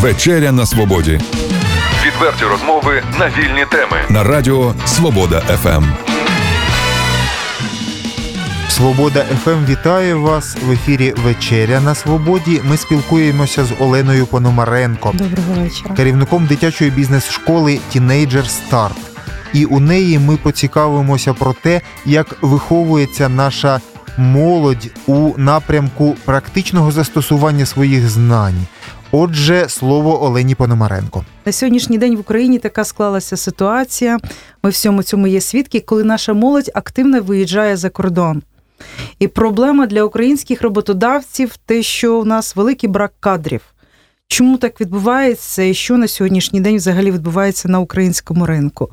Вечеря на свободі. Відверті розмови на вільні теми на Радіо Свобода ФМ. Свобода ФМ вітає вас в ефірі Вечеря на Свободі. Ми спілкуємося з Оленою Пономаренко, Доброго вечора. керівником дитячої бізнес-школи Тінейджер Старт. І у неї ми поцікавимося про те, як виховується наша молодь у напрямку практичного застосування своїх знань. Отже, слово Олені Пономаренко. На сьогоднішній день в Україні така склалася ситуація. Ми всьому цьому є свідки, коли наша молодь активно виїжджає за кордон. І проблема для українських роботодавців те, що у нас великий брак кадрів. Чому так відбувається і що на сьогоднішній день взагалі відбувається на українському ринку?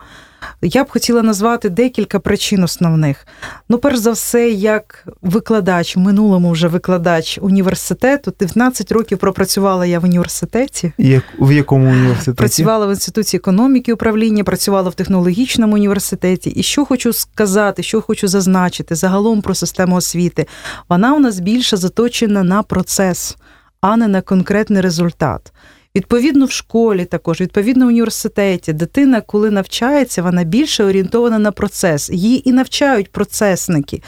Я б хотіла назвати декілька причин основних. Ну, перш за все, як викладач, в минулому вже викладач університету, 19 років пропрацювала я в університеті. Як в якому університеті? Працювала в інституті економіки управління, працювала в технологічному університеті. І що хочу сказати, що хочу зазначити загалом про систему освіти, вона у нас більше заточена на процес, а не на конкретний результат. Відповідно, в школі також, відповідно в університеті, дитина, коли навчається, вона більше орієнтована на процес. Її і навчають процесники.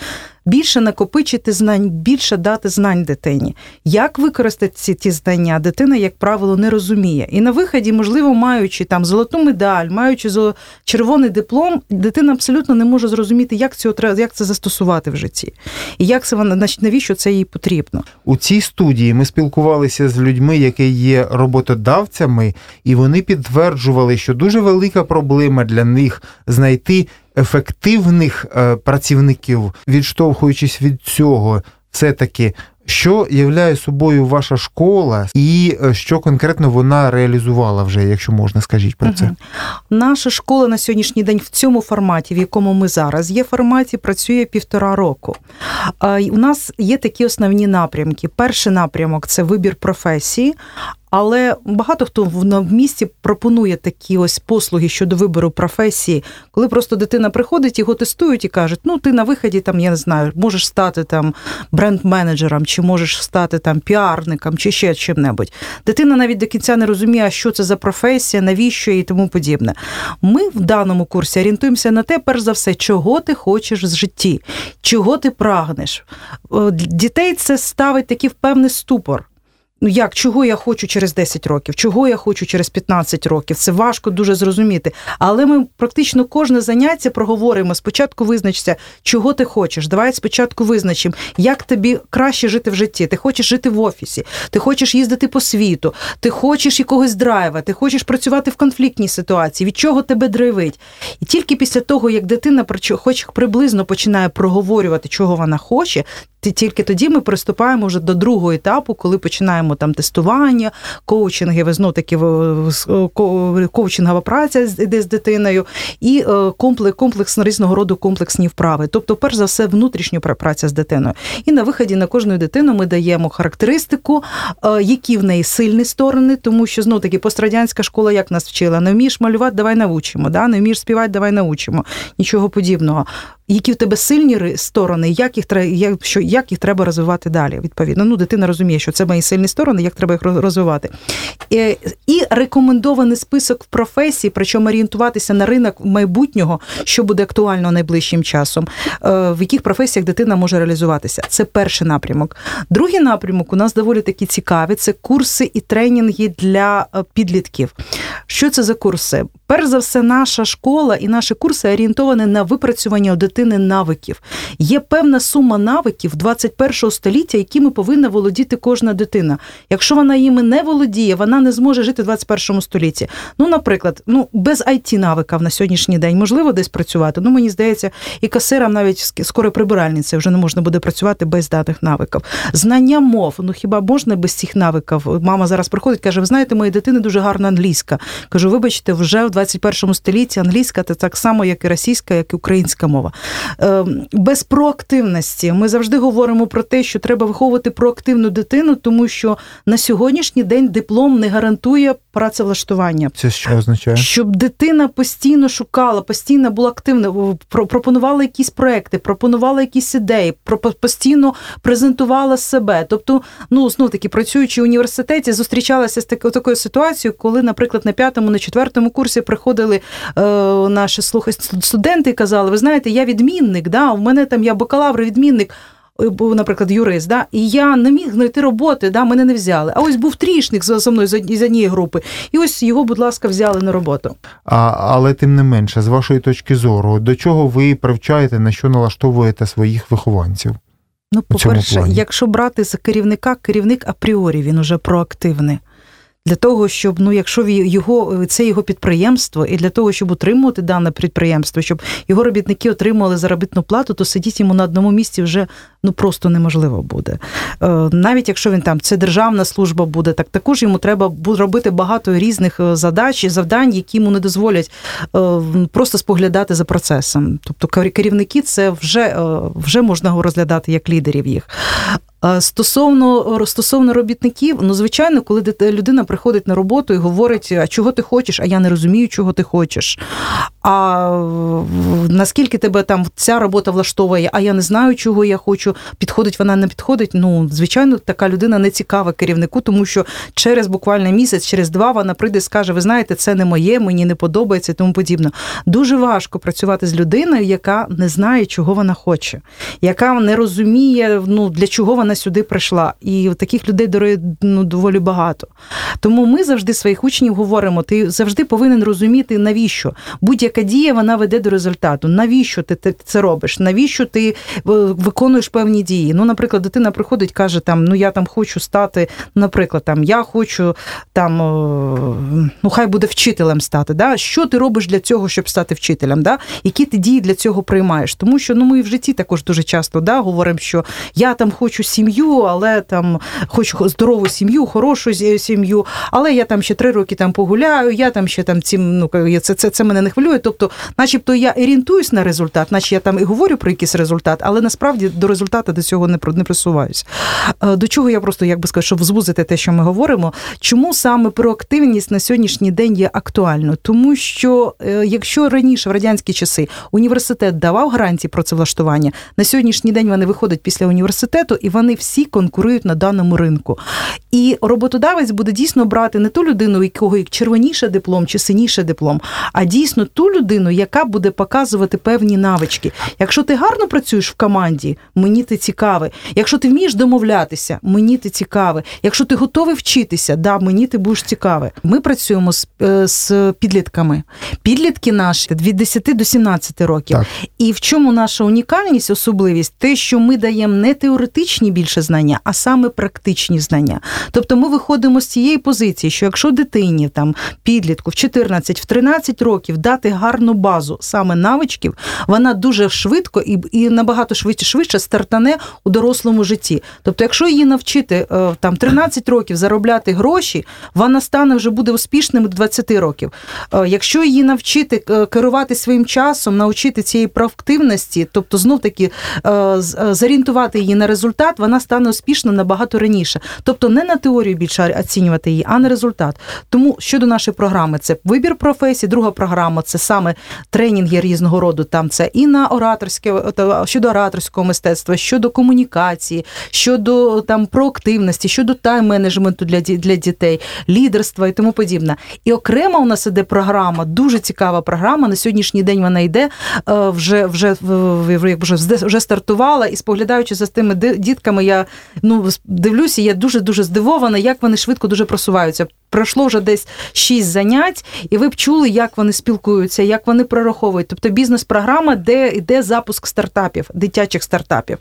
Більше накопичити знань, більше дати знань дитині. Як використати ці ті знання, дитина, як правило, не розуміє. І на виході, можливо, маючи там золоту медаль, маючи червоний диплом, дитина абсолютно не може зрозуміти, як цього як це застосувати в житті, і як це вона навіщо це їй потрібно. У цій студії ми спілкувалися з людьми, які є роботодавцями, і вони підтверджували, що дуже велика проблема для них знайти ефективних е, працівників, відштовхуючись від цього, все таки. Що являє собою ваша школа, і е, що конкретно вона реалізувала вже, якщо можна, скажіть про це? Наша школа на сьогоднішній день в цьому форматі, в якому ми зараз є, форматі працює півтора року. У нас є такі основні напрямки. Перший напрямок це вибір професії. Але багато хто в місті пропонує такі ось послуги щодо вибору професії, коли просто дитина приходить, його тестують і кажуть, ну ти на виході там, я не знаю, можеш стати там бренд-менеджером, чи можеш стати там піарником, чи ще чим-небудь. Дитина навіть до кінця не розуміє, що це за професія, навіщо і тому подібне. Ми в даному курсі орієнтуємося на те, перш за все, чого ти хочеш з житті, чого ти прагнеш. Дітей це ставить такий в певний ступор. Ну як, чого я хочу через 10 років, чого я хочу через 15 років? Це важко дуже зрозуміти. Але ми практично кожне заняття проговоримо. Спочатку визначся, чого ти хочеш. Давай спочатку визначимо, як тобі краще жити в житті. Ти хочеш жити в офісі, ти хочеш їздити по світу, ти хочеш якогось драйва, ти хочеш працювати в конфліктній ситуації, від чого тебе драйвить. І тільки після того, як дитина хоч приблизно починає проговорювати, чого вона хоче, тільки тоді ми приступаємо вже до другого етапу, коли починаємо там тестування, коучинги, знов таки коучингова праця з дитиною, і е, комплекс, комплекс різного роду комплексні вправи. Тобто, перш за все, внутрішня праця з дитиною. І на виході на кожну дитину ми даємо характеристику, е, які в неї сильні сторони, тому що знов таки пострадянська школа як нас вчила: не вмієш малювати, давай навчимо, да? не вмієш співати, давай навчимо. Нічого подібного які в тебе сильні сторони, як їх як, що, як їх треба розвивати далі. Відповідно, ну дитина розуміє, що це мої сильні сторони, як треба їх розвивати. І, і рекомендований список в професії, причому орієнтуватися на ринок майбутнього, що буде актуально найближчим часом, е, в яких професіях дитина може реалізуватися. Це перший напрямок. Другий напрямок у нас доволі такі цікаві. Це курси і тренінги для е, підлітків. Що це за курси? Перш за все, наша школа і наші курси орієнтовані на випрацювання у дитини навиків. Є певна сума навиків 21 століття, якими повинна володіти кожна дитина. Якщо вона їми не володіє, вона не зможе жити в 21 столітті. Ну, наприклад, ну без it навика на сьогоднішній день можливо десь працювати. Ну мені здається, і касирам навіть скоро прибиральниця вже не можна буде працювати без даних навиків. Знання мов. Ну хіба можна без цих навиків? Мама зараз приходить, каже: Ви знаєте, моєї дитини дуже гарна англійська. Кажу, вибачте, вже в 21 столітті англійська це так само, як і російська, як і українська мова. Ем, без проактивності ми завжди говоримо про те, що треба виховувати проактивну дитину, тому що на сьогоднішній день диплом не гарантує працевлаштування. Це що означає? Щоб дитина постійно шукала, постійно була активна, пропонувала якісь проекти, пропонувала якісь ідеї, постійно презентувала себе. Тобто, ну знов таки працюючи в університеті, зустрічалася з такою ситуацією, коли, наприклад, на п'ятому, на четвертому курсі приходили е, наші слухай студенти і казали: ви знаєте, я відмінник, да, у мене там я бакалавр, відмінник був, наприклад, юрист, да, і я не міг знайти роботи, да, мене не взяли. А ось був трішник за мною з однієї групи, і ось його, будь ласка, взяли на роботу. А, Але тим не менше, з вашої точки зору, до чого ви привчаєте, на що налаштовуєте своїх вихованців? Ну, по-перше, якщо брати з керівника, керівник апріорі він уже проактивний для того, щоб ну, якщо його це його підприємство, і для того, щоб утримувати дане підприємство, щоб його робітники отримували заробітну плату, то сидіти йому на одному місці вже ну просто неможливо буде. Е, навіть якщо він там це державна служба буде, так також йому треба робити багато різних е, задач і завдань, які йому не дозволять е, просто споглядати за процесом. Тобто керівники це вже, вже можна розглядати як лідерів їх. Стосовно стосовно робітників, ну звичайно, коли людина приходить на роботу і говорить, а чого ти хочеш, а я не розумію, чого ти хочеш. А наскільки тебе там ця робота влаштовує, а я не знаю, чого я хочу, підходить вона не підходить. Ну, звичайно, така людина не цікава керівнику, тому що через буквально місяць, через два вона прийде і скаже: Ви знаєте, це не моє, мені не подобається і тому подібне. Дуже важко працювати з людиною, яка не знає, чого вона хоче, яка не розуміє, ну для чого вона сюди прийшла. І таких людей ну, доволі багато. Тому ми завжди своїх учнів говоримо: ти завжди повинен розуміти, навіщо будь-яка дія вона веде до результату. Навіщо ти це робиш? Навіщо ти е, виконуєш певні дії? Ну, наприклад, дитина приходить, каже: там ну я там хочу стати, наприклад, там я хочу там, е, ну хай буде вчителем стати. Да? Що ти робиш для цього, щоб стати вчителем? Да? Які ти дії для цього приймаєш? Тому що ну ми в житті також дуже часто да, говоримо, що я там хочу сім'ю, але там хочу здорову сім'ю, хорошу сім'ю, але я там ще три роки там погуляю, я там ще там цим ну це це, це мене не хвилює. Тобто, начебто я орієнтуюсь на результат, наче я там і говорю про якийсь результат, але насправді до результату до цього не не присуваюсь. Е, до чого я просто як би сказати, щоб звузити те, що ми говоримо, чому саме проактивність на сьогоднішній день є актуальною? Тому що е, якщо раніше в радянські часи університет давав гарантії працевлаштування, на сьогоднішній день вони виходять після університету і вони всі конкурують на даному ринку. І роботодавець буде дійсно брати не ту людину, у якого червоніше диплом чи синіше диплом, а дійсно ту людину, яка буде показувати певні навички. Якщо ти гарно працюєш в команді, мені ти цікавий. Якщо ти вмієш домовлятися, мені ти цікавий. Якщо ти готовий вчитися, да, мені ти будеш цікавий. Ми працюємо з, е, з підлітками. Підлітки наші від 10 до 17 років. Так. І в чому наша унікальність, особливість, те, що ми даємо не теоретичні більше знання, а саме практичні знання. Тобто ми виходимо з цієї позиції, що якщо дитині там підлітку в 14 в 13 років дати гарну базу саме навичків, вона дуже швидко і і набагато швидше швидше стартане у дорослому житті. Тобто, якщо її навчити е, там 13 років заробляти гроші, вона стане вже буде успішним до 20 років. Е, якщо її навчити е, керувати своїм часом, навчити цієї проактивності, тобто знов таки зорієнтувати її на результат, вона стане успішною набагато раніше. Тобто не на теорію більше оцінювати її, а на результат. Тому щодо нашої програми, це вибір професії, друга програма це саме тренінги різного роду. Там це і на ораторське щодо ораторського мистецтва, щодо комунікації, щодо там проактивності, щодо тайм-менеджменту для для дітей, лідерства і тому подібне. І окремо у нас іде програма, дуже цікава програма. На сьогоднішній день вона йде е, вже вже вже, вже стартувала. І споглядаючи за тими дітками, я ну дивлюся, я дуже дуже здивована, як вони швидко дуже просуваються пройшло вже десь шість занять, і ви б чули, як вони спілкуються, як вони прораховують. Тобто бізнес-програма, де йде запуск стартапів, дитячих стартапів.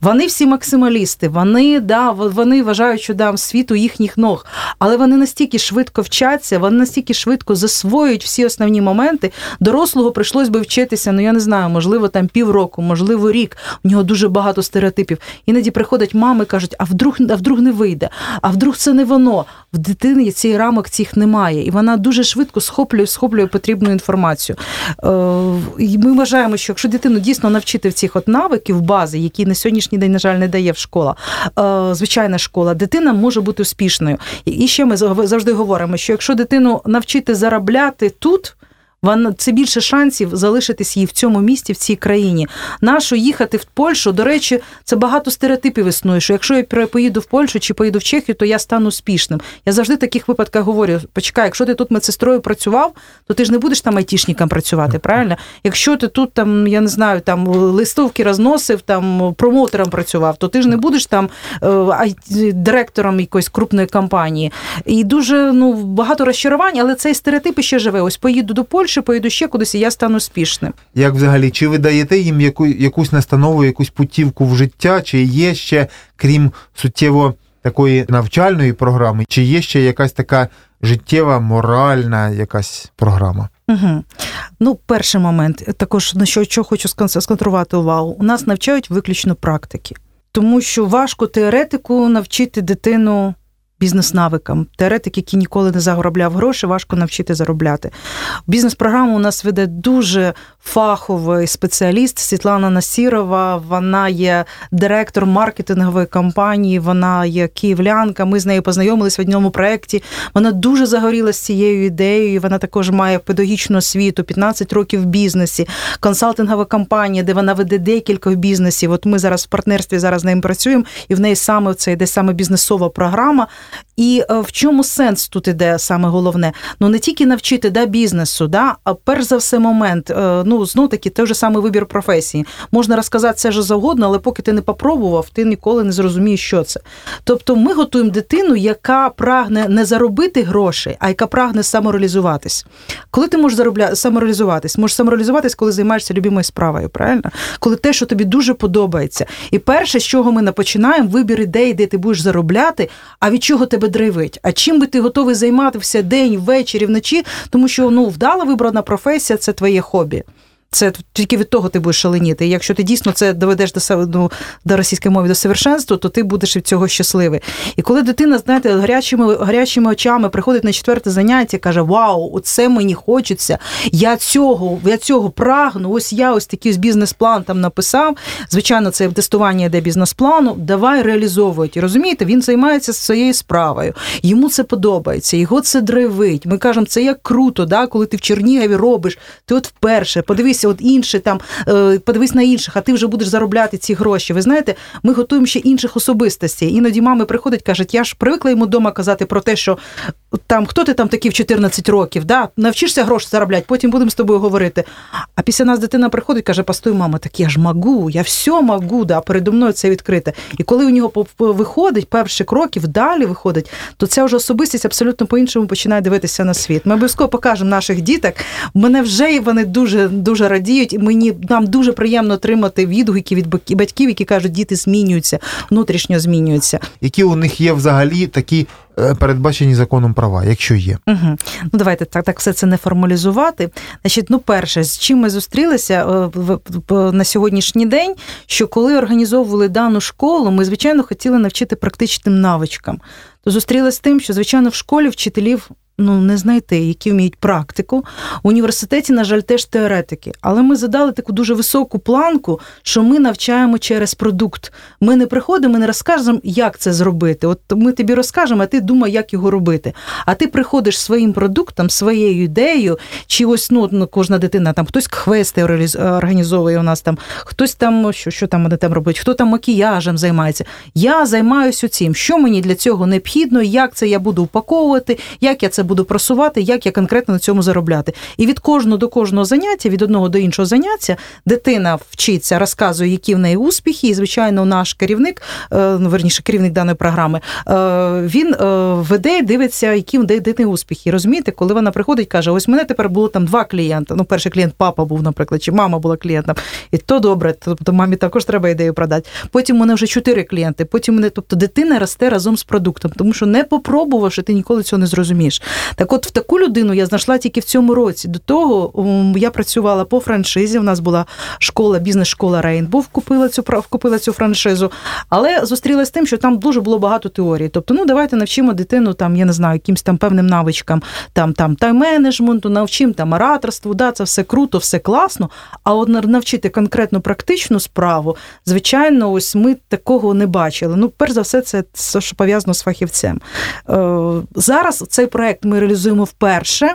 Вони всі максималісти, вони да, вони вважають, що да, світ у їхніх ног, але вони настільки швидко вчаться, вони настільки швидко засвоюють всі основні моменти. Дорослого прийшлось би вчитися, ну я не знаю, можливо, там півроку, можливо, рік. У нього дуже багато стереотипів. Іноді приходять мами, кажуть, а вдруг, а вдруг не вийде, а вдруг це не воно. В дитини ці неї рамок цих немає, і вона дуже швидко схоплює схоплює потрібну інформацію. І ми вважаємо, що якщо дитину дійсно навчити в цих от навиків бази, які на сьогоднішній день, на жаль, не дає в школа, е, звичайна школа, дитина може бути успішною. І ще ми завжди говоримо, що якщо дитину навчити заробляти тут вона це більше шансів залишитись їй в цьому місті, в цій країні. Нащо їхати в Польщу? До речі, це багато стереотипів існує. Що якщо я поїду в Польщу чи поїду в Чехію, то я стану успішним. Я завжди в таких випадках говорю: почекай, якщо ти тут медсестрою працював, то ти ж не будеш там айтішником працювати, правильно? Якщо ти тут там, я не знаю, там листовки розносив, там промоутером працював, то ти ж не будеш там е, директором якоїсь крупної компанії. І дуже ну багато розчарувань, але цей стереотип ще живе. Ось поїду до Польщі. Польщу, поїду ще кудись, і я стану успішним. Як взагалі, чи ви даєте їм яку, якусь настанову, якусь путівку в життя, чи є ще, крім суттєво такої навчальної програми, чи є ще якась така життєва, моральна якась програма? Угу. Ну, перший момент, також на що, що хочу сконцентрувати увагу, у нас навчають виключно практики, тому що важко теоретику навчити дитину бізнес-навикам. Теоретик, який ніколи не заробляв гроші, важко навчити заробляти. Бізнес-програму у нас веде дуже фаховий спеціаліст Світлана Насірова. Вона є директор маркетингової компанії, вона є київлянка. Ми з нею познайомились в одному проєкті. Вона дуже загорілася цією ідеєю. Вона також має педагогічну освіту, 15 років в бізнесі, консалтингова компанія, де вона веде декілька бізнесів. От ми зараз в партнерстві зараз з нею працюємо, і в неї саме це йде саме бізнесова програма. І е, в чому сенс тут іде саме головне? Ну не тільки навчити да, бізнесу, да, а перш за все момент. Е, ну знов таки той же самий вибір професії. Можна розказати все що завгодно, але поки ти не попробував, ти ніколи не зрозумієш, що це. Тобто, ми готуємо дитину, яка прагне не заробити гроші, а яка прагне самореалізуватись. Коли ти можеш заробляти самореалізуватись? Можеш самореалізуватись, коли займаєшся любимою справою, правильно? Коли те, що тобі дуже подобається. І перше, з чого ми починаємо, вибір ідеї, де ти будеш заробляти, а від чого тебе драйвить, а чим би ти готовий займатися день, ввечері, вночі, тому що ну вдала вибрана професія це твоє хобі. Це тільки від того ти будеш шаленіти. І якщо ти дійсно це доведеш до ну, до російської мови до совершенства, то ти будеш від цього щасливий. І коли дитина, знаєте, гарячими гарячими очами приходить на четверте заняття, каже: Вау, оце мені хочеться! Я цього, я цього прагну. Ось я ось такий бізнес-план там написав. Звичайно, це тестування йде бізнес-плану. Давай реалізовують. Розумієте, він займається своєю справою. Йому це подобається, його це драйвить. Ми кажемо, це як круто, да, коли ти в Чернігові робиш. Ти от вперше подивись подивися, от інші там, е, подивись на інших, а ти вже будеш заробляти ці гроші. Ви знаєте, ми готуємо ще інших особистостей. Іноді мами приходять, кажуть, я ж привикла йому вдома казати про те, що там хто ти там такий в 14 років, да? навчишся гроші заробляти, потім будемо з тобою говорити. А після нас дитина приходить, каже, постой, мама, так я ж могу, я все могу, да, передо мною це відкрите. І коли у нього виходить перші кроки, вдалі виходить, то ця вже особистість абсолютно по-іншому починає дивитися на світ. Ми обов'язково покажемо наших діток. Мене вже вони дуже дуже радіють, і мені нам дуже приємно отримати відгуки від батьків, які кажуть, діти змінюються, внутрішньо змінюються. Які у них є взагалі такі Е, передбачені законом права, якщо є. Угу. Ну давайте так так все це не формалізувати. Значить, ну перше, з чим ми зустрілися е, на сьогоднішній день, що коли організовували дану школу, ми звичайно хотіли навчити практичним навичкам. То зустрілися з тим, що звичайно в школі вчителів ну не знайти, які вміють практику. У університеті, на жаль, теж теоретики. Але ми задали таку дуже високу планку, що ми навчаємо через продукт. Ми не приходимо, ми не розкажемо, як це зробити. От ми тобі розкажемо, а ти думай, як його робити. А ти приходиш своїм продуктом, своєю ідеєю, чи ось ну, ну кожна дитина там хтось квести організовує у нас там, хтось там, що що там вони там робить, хто там макіяжем займається. Я займаюся цим. Що мені для цього необхідно, як це я буду упаковувати, як я це буду просувати, як я конкретно на цьому заробляти. І від кожного до кожного заняття, від одного до іншого заняття, дитина вчиться, розказує, які в неї успіхи. І, звичайно, наш керівник, е, ну верніше, керівник даної програми, е, він е, веде, дивиться, які в дитини успіхи. Розумієте, коли вона приходить, каже: ось мене тепер було там два клієнти. Ну, перший клієнт папа був, наприклад, чи мама була клієнтом, і то добре. Тобто мамі також треба ідею продати. Потім мене вже чотири клієнти. Потім мене, тобто дитина росте разом з продуктом, тому що не попробувавши, ти ніколи цього не зрозумієш. Так, от в таку людину я знайшла тільки в цьому році. До того я працювала по франшизі. У нас була школа, бізнес-школа Рейнбов, купила цю купила цю франшизу, але зустрілася з тим, що там дуже було багато теорії. Тобто, ну давайте навчимо дитину там, я не знаю, якимсь там певним навичкам, там там тайм-менеджменту, навчимо там ораторству, да, це все круто, все класно. А от навчити конкретну практичну справу, звичайно, ось ми такого не бачили. Ну, перш за все, це все, що пов'язано з фахівцем. Е, зараз цей проект ми реалізуємо вперше.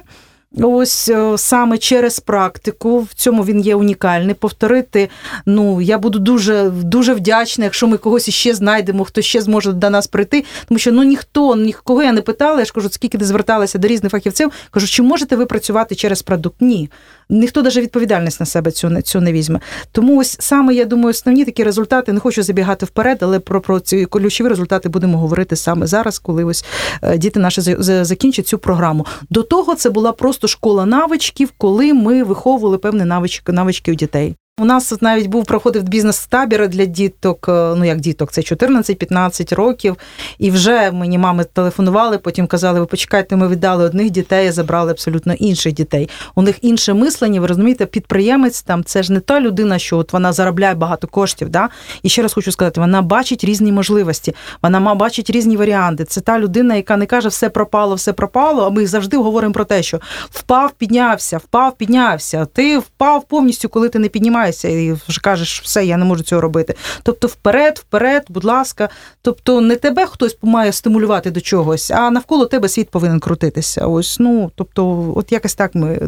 Ось е, саме через практику, в цьому він є унікальний. Повторити, ну я буду дуже дуже вдячна, якщо ми когось іще знайдемо, хто ще зможе до нас прийти. Тому що ну ніхто, нікого я не питала. Я ж кажу, скільки не зверталася до різних фахівців. Кажу, чи можете ви працювати через продукт? Ні ніхто навіть відповідальність на себе цю цю не візьме. Тому ось саме я думаю, основні такі результати не хочу забігати вперед, але про про ці ключові результати будемо говорити саме зараз, коли ось е, діти наші закінчать цю програму. До того це була просто школа навичків, коли ми виховували певні навички навички у дітей. У нас навіть був проходив бізнес-табір для діток. Е, ну як діток, це 14-15 років. І вже мені мами телефонували, потім казали: ви почекайте, ми віддали одних дітей, а забрали абсолютно інших дітей. У них інше мислення. Ви розумієте, підприємець там це ж не та людина, що от вона заробляє багато коштів. Да? І ще раз хочу сказати, вона бачить різні можливості, вона бачить різні варіанти. Це та людина, яка не каже, все пропало, все пропало. А ми завжди говоримо про те, що впав, піднявся, впав, піднявся. Ти впав повністю, коли ти не піднімаєшся відмовляєшся і вже кажеш, все, я не можу цього робити. Тобто, вперед, вперед, будь ласка. Тобто, не тебе хтось має стимулювати до чогось, а навколо тебе світ повинен крутитися. Ось ну тобто, от якось так ми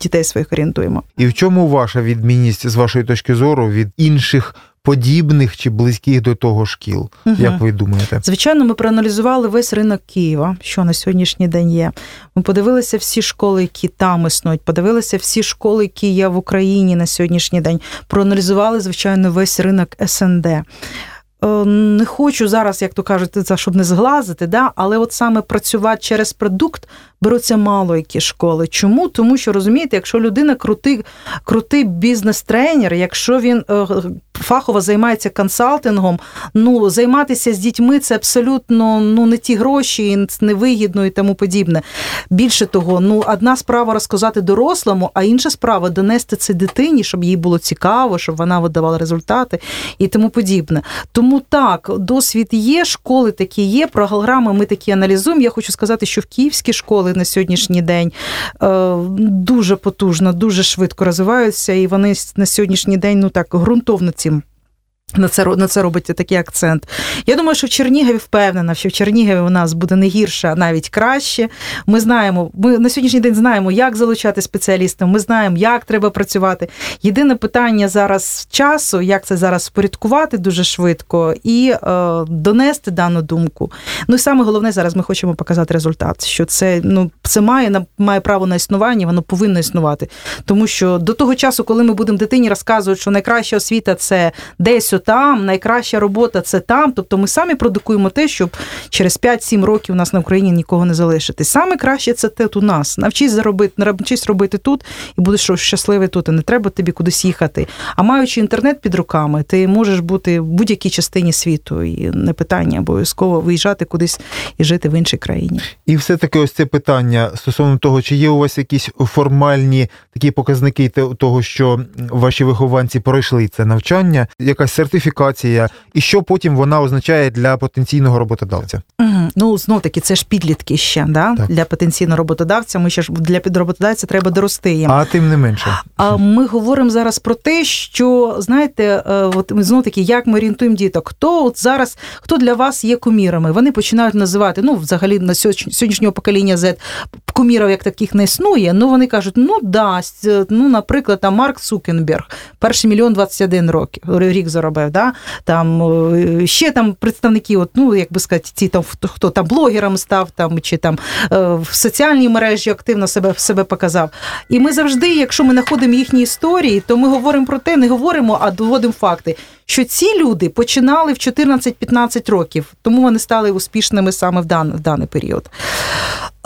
дітей своїх орієнтуємо. І в чому ваша відмінність з вашої точки зору від інших? Подібних чи близьких до того шкіл. Угу. Як ви думаєте? Звичайно, ми проаналізували весь ринок Києва, що на сьогоднішній день є. Ми подивилися всі школи, які там існують, подивилися всі школи, які є в Україні на сьогоднішній день. Проаналізували, звичайно, весь ринок СНД. Е, не хочу зараз, як то кажуть, це щоб не зглазити, да? але от саме працювати через продукт беруться мало які школи. Чому? Тому що розумієте, якщо людина крутий крутий бізнес-тренер, якщо він е, фахово займається консалтингом, ну займатися з дітьми це абсолютно ну не ті гроші, невигідно і тому подібне. Більше того, ну одна справа розказати дорослому, а інша справа донести це дитині, щоб їй було цікаво, щоб вона видавала результати і тому подібне. Тому так, досвід є, школи такі є, програми ми такі аналізуємо. Я хочу сказати, що в київські школи на сьогоднішній день е, дуже потужно, дуже швидко розвиваються, і вони на сьогоднішній день ну так ґрунтовно цим на це на це робиться такий акцент. Я думаю, що в Чернігові впевнена, що в Чернігові у нас буде не гірше, а навіть краще. Ми знаємо, ми на сьогоднішній день знаємо, як залучати спеціалістів. Ми знаємо, як треба працювати. Єдине питання зараз часу, як це зараз впорядкувати дуже швидко і е, донести дану думку. Ну і саме головне зараз ми хочемо показати результат. Що це ну це має має право на існування, воно повинно існувати. Тому що до того часу, коли ми будемо дитині розказувати, що найкраща освіта це десь там, найкраща робота це там. Тобто ми самі продукуємо те, щоб через 5-7 років у нас на Україні нікого не залишити. Саме краще це тут у нас. Навчись заробити, навчись робити тут і будеш щасливий тут. І не треба тобі кудись їхати. А маючи інтернет під руками, ти можеш бути в будь-якій частині світу. І не питання обов'язково виїжджати кудись і жити в іншій країні. І все таки, ось це питання стосовно того, чи є у вас якісь формальні такі показники того, що ваші вихованці пройшли це навчання, якась сертифікація, і що потім вона означає для потенційного роботодавця? Угу. Ну знов таки, це ж підлітки ще да? для потенційного роботодавця. Ми ще ж для підроботодавця треба дорости їм. А тим не менше. А ми говоримо зараз про те, що знаєте, е, от знов таки, як ми орієнтуємо діток, хто от зараз хто для вас є кумірами? Вони починають називати ну, взагалі на сьогоднішнього покоління Z кумірів як таких не існує. Ну вони кажуть, ну да, ну, наприклад, там Марк Цукенберг, перший мільйон 21 років рік заробив. Да? Там е, ще там представники, от, ну як би сказати, ці там хто там блогером став, там чи там е, в соціальній мережі активно себе себе показав. І ми завжди, якщо ми знаходимо їхні історії, то ми говоримо про те, не говоримо, а доводимо факти. Що ці люди починали в 14-15 років, тому вони стали успішними саме в дан, в даний період.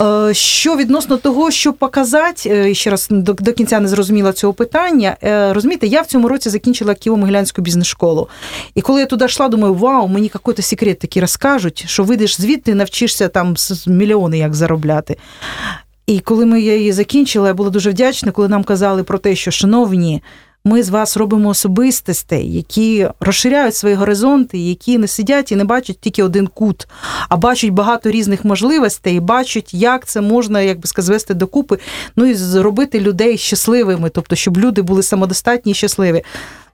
Е, що відносно того, що показати, е, ще раз до, до кінця не зрозуміла цього питання. Е, розумієте, я в цьому році закінчила Києво-Могилянську бізнес-школу. І коли я туди йшла, думаю, вау, мені якийсь секрет такий розкажуть, що вийдеш звідти, навчишся там мільйони як заробляти. І коли ми її закінчили, я була дуже вдячна, коли нам казали про те, що, шановні, ми з вас робимо особистостей, які розширяють свої горизонти, які не сидять і не бачать тільки один кут, а бачать багато різних можливостей, і бачать, як це можна, як би сказати, звести докупи, ну і зробити людей щасливими, тобто, щоб люди були самодостатні і щасливі.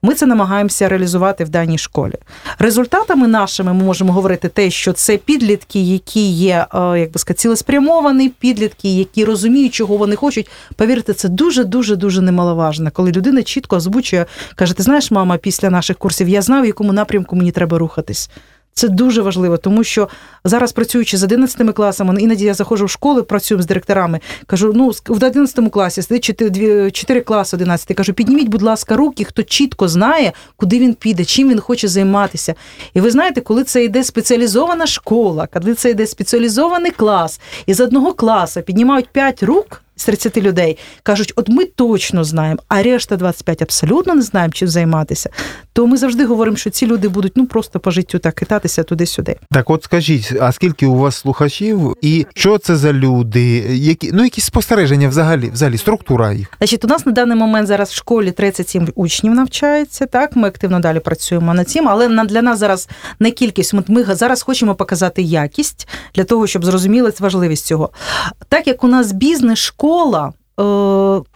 Ми це намагаємося реалізувати в даній школі. Результатами нашими ми можемо говорити те, що це підлітки, які є е, як би сказати, цілеспрямовані, підлітки, які розуміють, чого вони хочуть. Повірте, це дуже дуже дуже немаловажно, коли людина чітко озвучує, каже: Ти знаєш, мама, після наших курсів я знав, в якому напрямку мені треба рухатись. Це дуже важливо, тому що зараз працюючи з 11 класами, іноді я заходжу в школи, працюю з директорами. Кажу, ну в 11 класі сидить 4, 4 класи 11. Кажу, підніміть, будь ласка, руки, хто чітко знає, куди він піде, чим він хоче займатися. І ви знаєте, коли це йде спеціалізована школа, коли це йде спеціалізований клас, і з одного класу піднімають 5 рук з 30 людей кажуть, от ми точно знаємо, а решта 25 абсолютно не знаємо, чим займатися. То ми завжди говоримо, що ці люди будуть ну просто по життю так китатися туди-сюди. Так, от скажіть, а скільки у вас слухачів, і що це за люди? Які ну якісь спостереження взагалі, взагалі структура їх? Значить, у нас на даний момент зараз в школі 37 учнів навчається. Так, ми активно далі працюємо над цим, але для нас зараз не кількість. Ми зараз хочемо показати якість для того, щоб зрозуміли важливість цього. Так як у нас бізнес школа. Е,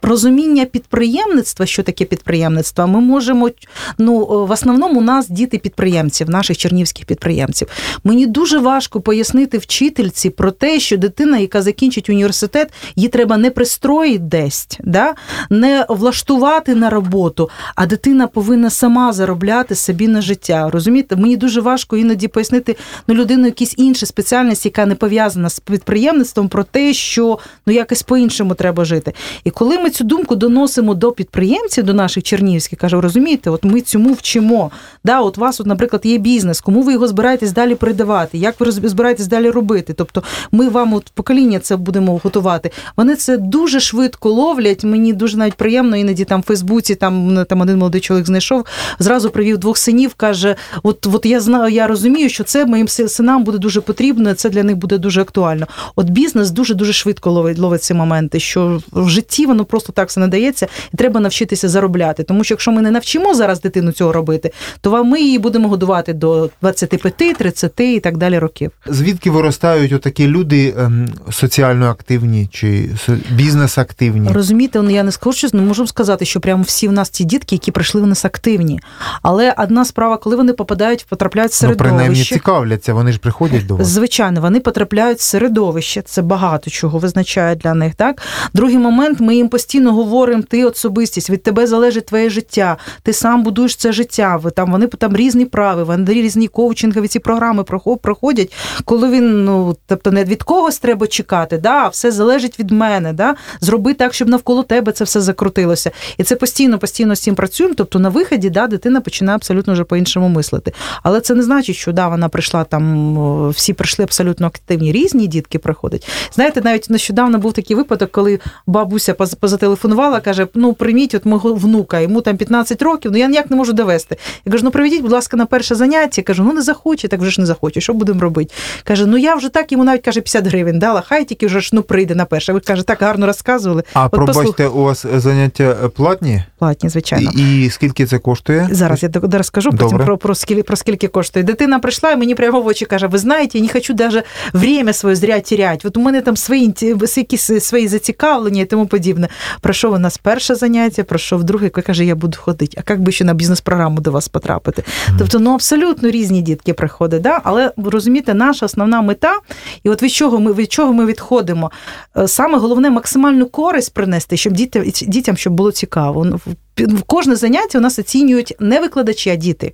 розуміння підприємництва, що таке підприємництво, ми можемо. Ну, в основному у нас діти підприємців, наших чернівських підприємців. Мені дуже важко пояснити вчительці про те, що дитина, яка закінчить університет, її треба не пристроїти десь, да? не влаштувати на роботу, а дитина повинна сама заробляти собі на життя. Розумієте, мені дуже важко іноді пояснити ну, людину якісь інші спеціальність, яка не пов'язана з підприємництвом, про те, що ну якось по-іншому треба жити. І коли ми цю думку доносимо до підприємців, до наших чернівських, кажу, розумієте, от ми цьому вчимо. Да, От у вас, от, наприклад, є бізнес, кому ви його збираєтесь далі передавати, як ви збираєтесь далі робити? Тобто ми вам от покоління це будемо готувати. Вони це дуже швидко ловлять. Мені дуже навіть приємно, іноді там в Фейсбуці, там там один молодий чоловік знайшов, зразу привів двох синів, каже: От от я знаю, я розумію, що це моїм синам буде дуже потрібно, це для них буде дуже актуально. От бізнес дуже дуже швидко ловить ловить ці моменти, що в житті воно просто так все не дається, і треба навчитися заробляти. Тому що якщо ми не навчимо зараз дитину цього робити, то ми її будемо годувати до 25, 30 і так далі років. Звідки виростають отакі люди ем, соціально активні чи бізнес активні? Розумієте, ну, я не скажу, що не можу сказати, що прямо всі в нас ті дітки, які прийшли в нас активні. Але одна справа, коли вони попадають, потрапляють в середовище. Ну, принаймні цікавляться, вони ж приходять до вас. Звичайно, вони потрапляють в середовище. Це багато чого визначає для них. Так, другий момент ми їм постійно говоримо, ти особистість, від тебе залежить твоє життя, ти сам будуєш це життя. Там вони там різні прави, вони різні коучингові ці програми проходять, коли він ну тобто не від когось треба чекати, да, все залежить від мене. Да, Зроби так, щоб навколо тебе це все закрутилося. І це постійно, постійно з цим працюємо. Тобто на виході да, дитина починає абсолютно вже по-іншому мислити. Але це не значить, що да, вона прийшла там, всі прийшли абсолютно активні, різні дітки приходять. Знаєте, навіть нещодавно був такий випадок, коли бабуся позателефонувала, каже: ну прийміть от мого внука, йому там 15 років, ну я ніяк не можу довести. Я кажу, ну приведіть, будь ласка, на перше заняття. Кажу, ну не захоче, так вже ж не захоче. Що будемо робити? Каже, ну я вже так йому навіть каже 50 гривень дала, хай тільки вже ж ну прийде на перше. Ви каже, так гарно розказували. А от пробачте, послух... у вас заняття платні? Платні, звичайно. І, і скільки це коштує? Зараз я розкажу потім про, про скільки про скільки коштує. Дитина прийшла і мені прямо в очі каже: ви знаєте, я не хочу навіть время своє зря теряти. От у мене там свої якісь свої зацікавлення тому подібне. Пройшов у нас перше заняття, пройшов друге, каже, я буду ходити. А як би ще на бізнес-програму до вас потрапити? Mm-hmm. Тобто, ну абсолютно різні дітки приходять. Да? Але розумієте, наша основна мета, і от від чого ми від чого ми відходимо? Е, саме головне максимальну користь принести, щоб дітям, дітям щоб було цікаво. В кожне заняття у нас оцінюють не викладачі, а діти.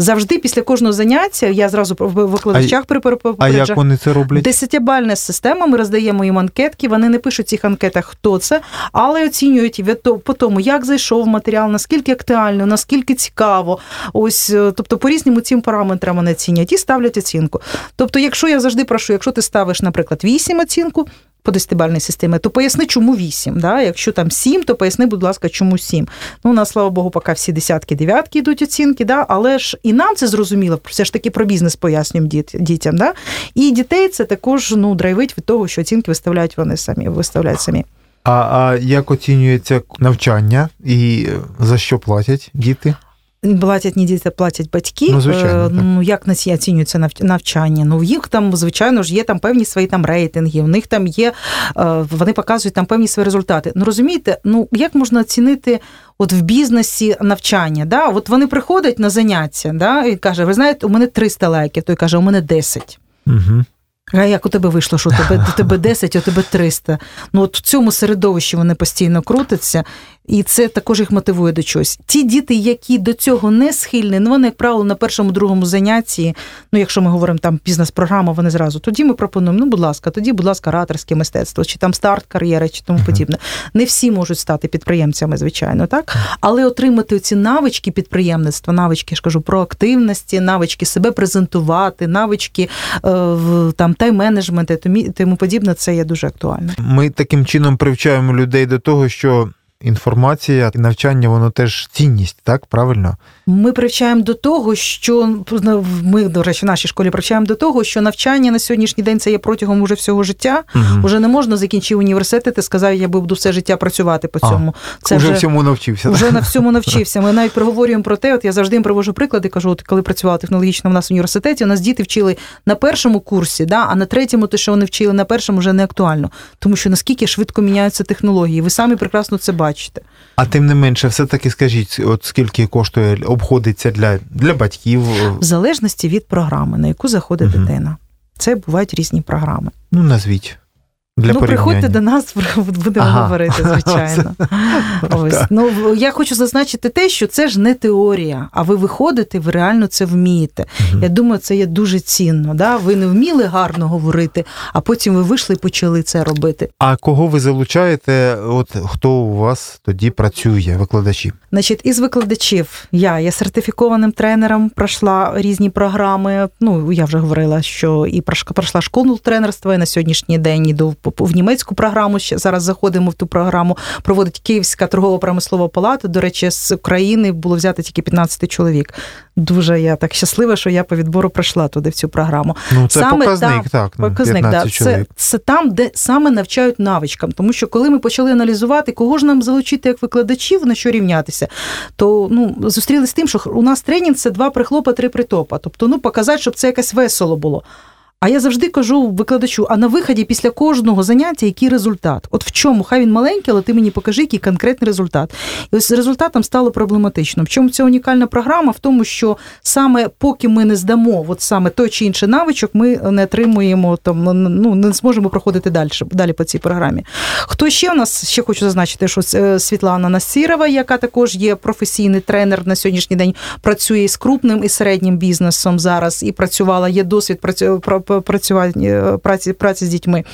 Завжди після кожного заняття я зразу в викладачах припереджаю. А як вони це роблять? Десятибальна система. Ми роздаємо їм анкетки. Вони не пишуть в цих анкетах, хто це, але оцінюють по тому, як зайшов матеріал, наскільки актуально, наскільки цікаво. Ось, е, тобто, по різним цим параметрам вони оцінюють і ставлять оцінку. Тобто, якщо я завжди прошу, якщо ти ставиш, наприклад, 8 оцінку по десятибальній системі, то поясни, чому 8. Да? Якщо там 7, то поясни, будь ласка, чому 7. Ну, у нас, слава Богу, поки всі десятки, дев'ятки йдуть оцінки, да? але ж і нам це зрозуміло, все ж таки про бізнес пояснюємо дітям. Да? І дітей це також ну, драйвить від того, що оцінки виставляють вони самі, виставляють самі. А, А як оцінюється навчання і за що платять діти? Платять не діти, платять батьки. Ну, звичайно, е, ну як оцінюється навчання? Ну, їх там, звичайно ж, є там певні свої там рейтинги, в них там є, е, вони показують там певні свої результати. Ну розумієте, ну як можна оцінити от в бізнесі навчання? Да? От вони приходять на заняття, да, і каже, ви знаєте, у мене 300 лайків, той каже, у мене 10. Угу. А як у тебе вийшло, що у тебе, у тебе 10, а у тебе 300? Ну от в цьому середовищі вони постійно крутяться, і це також їх мотивує до чогось. Ті діти, які до цього не схильні, ну вони, як правило, на першому, другому занятті, ну якщо ми говоримо там бізнес-програма, вони зразу тоді ми пропонуємо, ну, будь ласка, тоді, будь ласка, ораторське мистецтво, чи там старт кар'єри, чи тому подібне. Не всі можуть стати підприємцями, звичайно, так? Але отримати ці навички підприємництва, навички, я ж кажу, проактивності, навички себе презентувати, навички е, там тайм-менеджменту тому подібне, це є дуже актуально. Ми таким чином привчаємо людей до того, що інформація і навчання, воно теж цінність, так правильно? Ми привчаємо до того, що ну, ми, до речі, в нашій школі привчаємо до того, що навчання на сьогоднішній день це є протягом уже всього життя. Угу. Уже не можна закінчив університет і сказав, я буду все життя працювати по цьому. Це вже, вже всьому навчився. Вже на всьому навчився. Ми навіть проговорюємо про те, от я завжди їм привожу приклади, кажу, от коли працювала технологічно в нас в університеті, у нас діти вчили на першому курсі, да, а на третьому, те, що вони вчили на першому, вже не актуально. Тому що наскільки швидко міняються технології, ви самі прекрасно це бачите. А тим не менше, все-таки скажіть, от скільки коштує обходиться для для батьків? В залежності від програми, на яку заходить угу. дитина. Це бувають різні програми. Ну, назвіть. Для ну, приходьте до нас, будемо ага. говорити, звичайно. Ось. Ну, Я хочу зазначити те, що це ж не теорія, а ви виходите, ви реально це вмієте. Угу. Я думаю, це є дуже цінно. Да? Ви не вміли гарно говорити, а потім ви вийшли і почали це робити. А кого ви залучаєте? От Хто у вас тоді працює, викладачі? Значить, із викладачів я є сертифікованим тренером, пройшла різні програми. Ну, я вже говорила, що і пройшла школу тренерства, і на сьогоднішній день іду в німецьку програму. Ще зараз заходимо в ту програму. Проводить Київська торгово-промислова палата. До речі, з України було взято тільки 15 чоловік. Дуже я так щаслива, що я по відбору пройшла туди в цю програму. Ну, це саме показник, там, так. Показник, да, це, це там, де саме навчають навичкам. Тому що коли ми почали аналізувати, кого ж нам залучити як викладачів, на що рівнятися, то ну, зустрілися з тим, що у нас тренінг це два прихлопа, три притопа. Тобто, ну показати, щоб це якесь весело було. А я завжди кажу викладачу: а на виході після кожного заняття який результат? От в чому? Хай він маленький, але ти мені покажи, який конкретний результат. І ось результатом стало проблематично. В чому ця унікальна програма? В тому, що саме поки ми не здамо от саме той чи інший навичок, ми не отримуємо там, ну не зможемо проходити далі далі по цій програмі. Хто ще у нас ще хочу зазначити, що е, Світлана Насірова, яка також є професійний тренер на сьогоднішній день, працює з крупним і середнім бізнесом зараз і працювала, є досвід працює працювати е, праці праці з дітьми.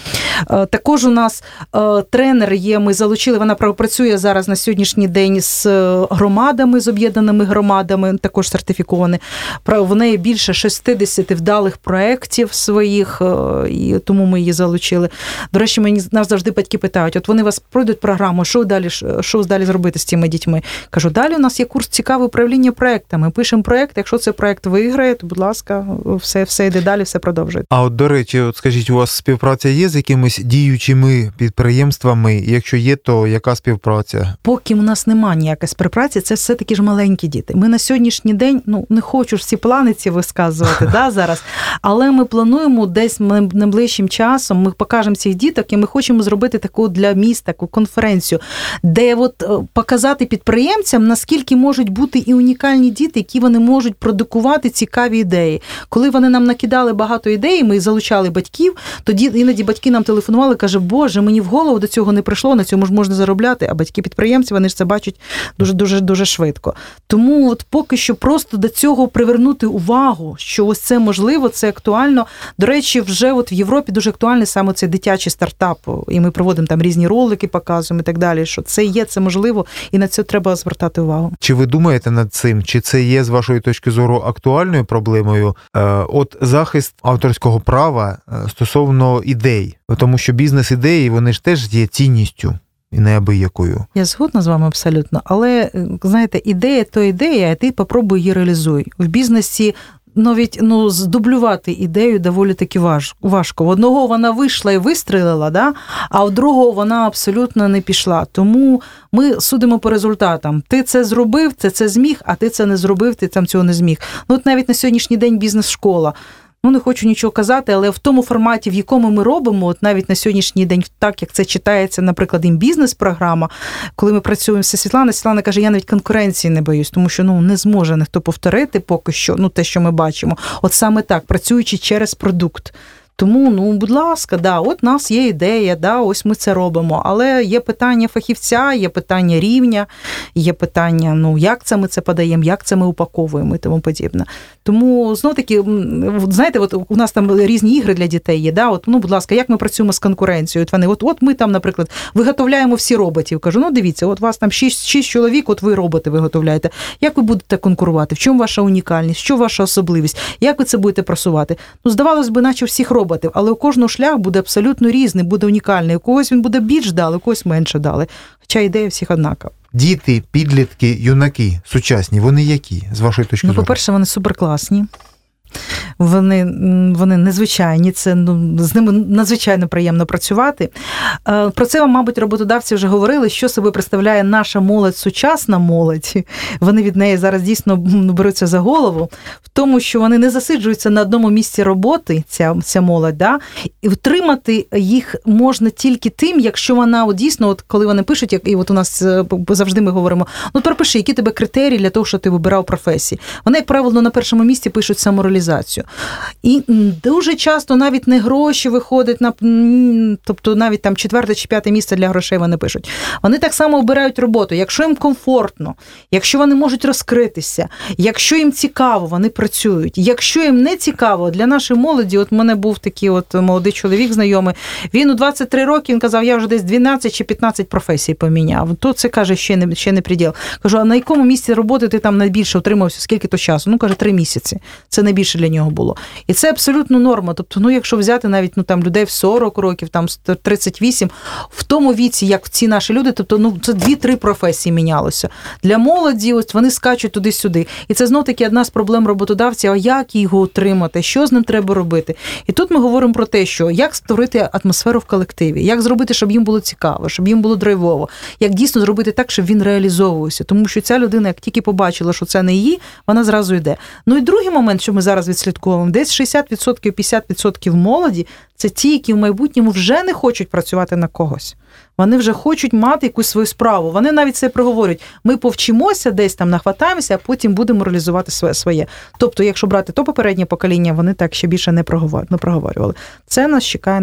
Е, також у нас е, тренер є. Ми залучили. Вона працює зараз на сьогоднішній день з громадами, з об'єднаними громадами, також сертифіковані. В неї більше 60 вдалих проєктів своїх, і тому ми її залучили. До речі, мені нас завжди батьки питають: от вони вас пройдуть програму, що далі що далі зробити з цими дітьми? Кажу, далі у нас є курс цікаве управління проектами. Пишемо проект. Якщо цей проект виграє, то будь ласка, все все йде далі, все продовжує. А от до речі, от скажіть, у вас співпраця є з якимись діючими підприємствами? Якщо є, то яка співпраця? Поки у нас немає ніякої співпраці, це все таки ж маленькі діти. Ми на сьогоднішній день ну не хочу ж всі плани ці висказувати да, зараз, але ми плануємо десь найближчим часом. Ми покажемо цих діток, і ми хочемо зробити таку для міста таку конференцію, де от е, показати підприємцям, наскільки можуть бути і унікальні діти, які вони можуть продукувати цікаві ідеї. Коли вони нам накидали багато ідей, ми залучали батьків. Тоді іноді батьки нам телефонували, каже, Боже, мені в голову до цього не прийшло, на цьому ж можна заробляти. А батьки-підприємці вони ж це бачать дуже дуже дуже швидко. Тому от поки що просто до цього привернути увагу, що ось це можливо, це актуально. До речі, вже от в Європі дуже актуальний саме цей дитячий стартап, і ми проводимо там різні ролики, показуємо і так далі. Що це є, це можливо, і на це треба звертати увагу. Чи ви думаєте над цим? Чи це є з вашої точки зору актуальною проблемою? Е, от захист авторського авторського права е, стосовно ідей, тому що бізнес-ідеї вони ж теж є цінністю. І неабиякою. Я згодна з вами абсолютно, але знаєте, ідея то ідея, а ти попробуй її реалізуй. В бізнесі навіть ну, здублювати ідею доволі таки важко. В одного вона вийшла і вистрілила, да? а в другого вона абсолютно не пішла. Тому ми судимо по результатам. Ти це зробив, ти це зміг, а ти це не зробив, ти там цього не зміг. Ну от навіть на сьогоднішній день бізнес-школа ну не хочу нічого казати, але в тому форматі, в якому ми робимо, от навіть на сьогоднішній день, так як це читається, наприклад, їм бізнес-програма, коли ми працюємо з Світлана, Світлана каже, я навіть конкуренції не боюсь, тому що ну не зможе ніхто повторити поки що, ну те, що ми бачимо, от саме так, працюючи через продукт. Тому, ну, будь ласка, да, от у нас є ідея, да, ось ми це робимо. Але є питання фахівця, є питання рівня, є питання, ну як це ми це подаємо, як це ми упаковуємо і тому подібне. Тому знов таки, знаєте, от у нас там різні ігри для дітей є. Да? От, ну, будь ласка, як ми працюємо з конкуренцією? От вони, от, от ми там, наприклад, виготовляємо всі роботів. Кажу, ну дивіться, от у вас там шість 6 чоловік, от ви роботи виготовляєте. Як ви будете конкурувати? В чому ваша унікальність? Що ваша особливість? Як ви це будете просувати? Ну, здавалось би, наче всіх роботів, але у кожного шлях буде абсолютно різний, буде унікальний. У когось він буде більш дали, у когось менше дали. Хоча ідея всіх однакова діти, підлітки, юнаки сучасні, вони які з вашої точки зору? Ну, по-перше, вони суперкласні. Вони вони незвичайні, це ну, з ними надзвичайно приємно працювати. Е, про це мабуть, роботодавці вже говорили, що себе представляє наша молодь, сучасна молодь. Вони від неї зараз дійсно беруться за голову, в тому, що вони не засиджуються на одному місці роботи, ця ця молодь, да? і втримати їх можна тільки тим, якщо вона от, дійсно, от коли вони пишуть, як і от у нас е, завжди ми говоримо: ну пропиши, які тебе критерії для того, щоб ти вибирав професії. Вони, як правило, на першому місці пишуть самореалізацію реалізацію. І дуже часто навіть не гроші виходять на тобто навіть там четверте чи п'яте місце для грошей вони пишуть. Вони так само обирають роботу. Якщо їм комфортно, якщо вони можуть розкритися, якщо їм цікаво, вони працюють. Якщо їм не цікаво, для нашої молоді, от в мене був такий от молодий чоловік знайомий, він у 23 роки він казав, я вже десь 12 чи 15 професій поміняв. То це каже, ще не ще не приділ. Кажу, а на якому місці роботи ти там найбільше отримався? Скільки то часу? Ну каже, три місяці. Це найбільше для нього було. І це абсолютно норма. Тобто, ну якщо взяти навіть ну там людей в 40 років, там 38, в тому віці, як ці наші люди, тобто ну це дві-три професії мінялося. Для молоді, ось вони скачуть туди-сюди. І це знов таки одна з проблем роботодавця, а як його утримати, що з ним треба робити. І тут ми говоримо про те, що як створити атмосферу в колективі, як зробити, щоб їм було цікаво, щоб їм було драйвово, як дійсно зробити так, щоб він реалізовувався. Тому що ця людина, як тільки побачила, що це не її, вона зразу йде. Ну і другий момент, що ми зараз відслідковуємо, десь 60%, 50% молоді це ті, які в майбутньому вже не хочуть працювати на когось. Вони вже хочуть мати якусь свою справу. Вони навіть це проговорюють. Ми повчимося, десь там нахватаємося, а потім будемо реалізувати своє. Тобто, якщо брати то попереднє покоління, вони так ще більше не проговорювали. Це нас чекає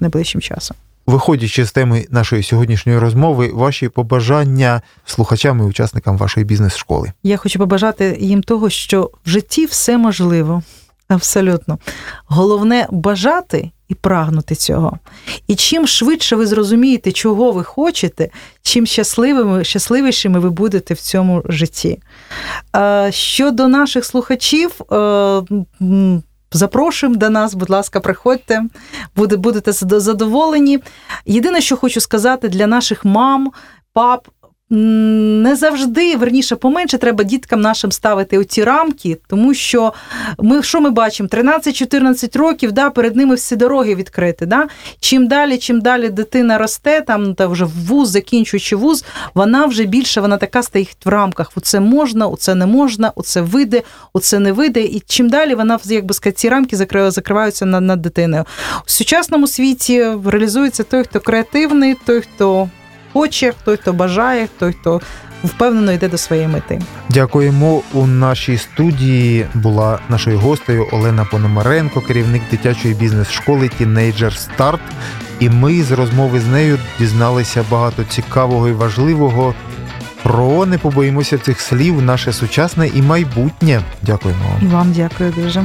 найближчим часом. Виходячи з теми нашої сьогоднішньої розмови, ваші побажання слухачам і учасникам вашої бізнес-школи. Я хочу побажати їм того, що в житті все можливо. Абсолютно. Головне бажати і прагнути цього. І чим швидше ви зрозумієте, чого ви хочете, чим щасливими, щасливішими ви будете в цьому житті. Щодо наших слухачів, е, запрошуємо до нас, будь ласка, приходьте, будете задоволені. Єдине, що хочу сказати для наших мам, пап не завжди, верніше, поменше треба діткам нашим ставити оці рамки, тому що ми що ми бачимо? 13-14 років, да, перед ними всі дороги відкриті. Да? Чим далі, чим далі дитина росте, там та вже вуз, закінчуючи вуз, вона вже більше вона така стоїть в рамках. Оце можна, оце не можна, оце вийде, оце не вийде. І чим далі вона якби сказати, ці рамки закриваються над, над дитиною. У сучасному світі реалізується той, хто креативний, той, хто хоче, той, хто бажає, той, хто впевнено йде до своєї мети. Дякуємо. У нашій студії була нашою гостею Олена Пономаренко, керівник дитячої бізнес-школи Тінейджер Старт. І ми з розмови з нею дізналися багато цікавого і важливого. Про не побоїмося цих слів, наше сучасне і майбутнє. Дякуємо. І вам дякую дуже.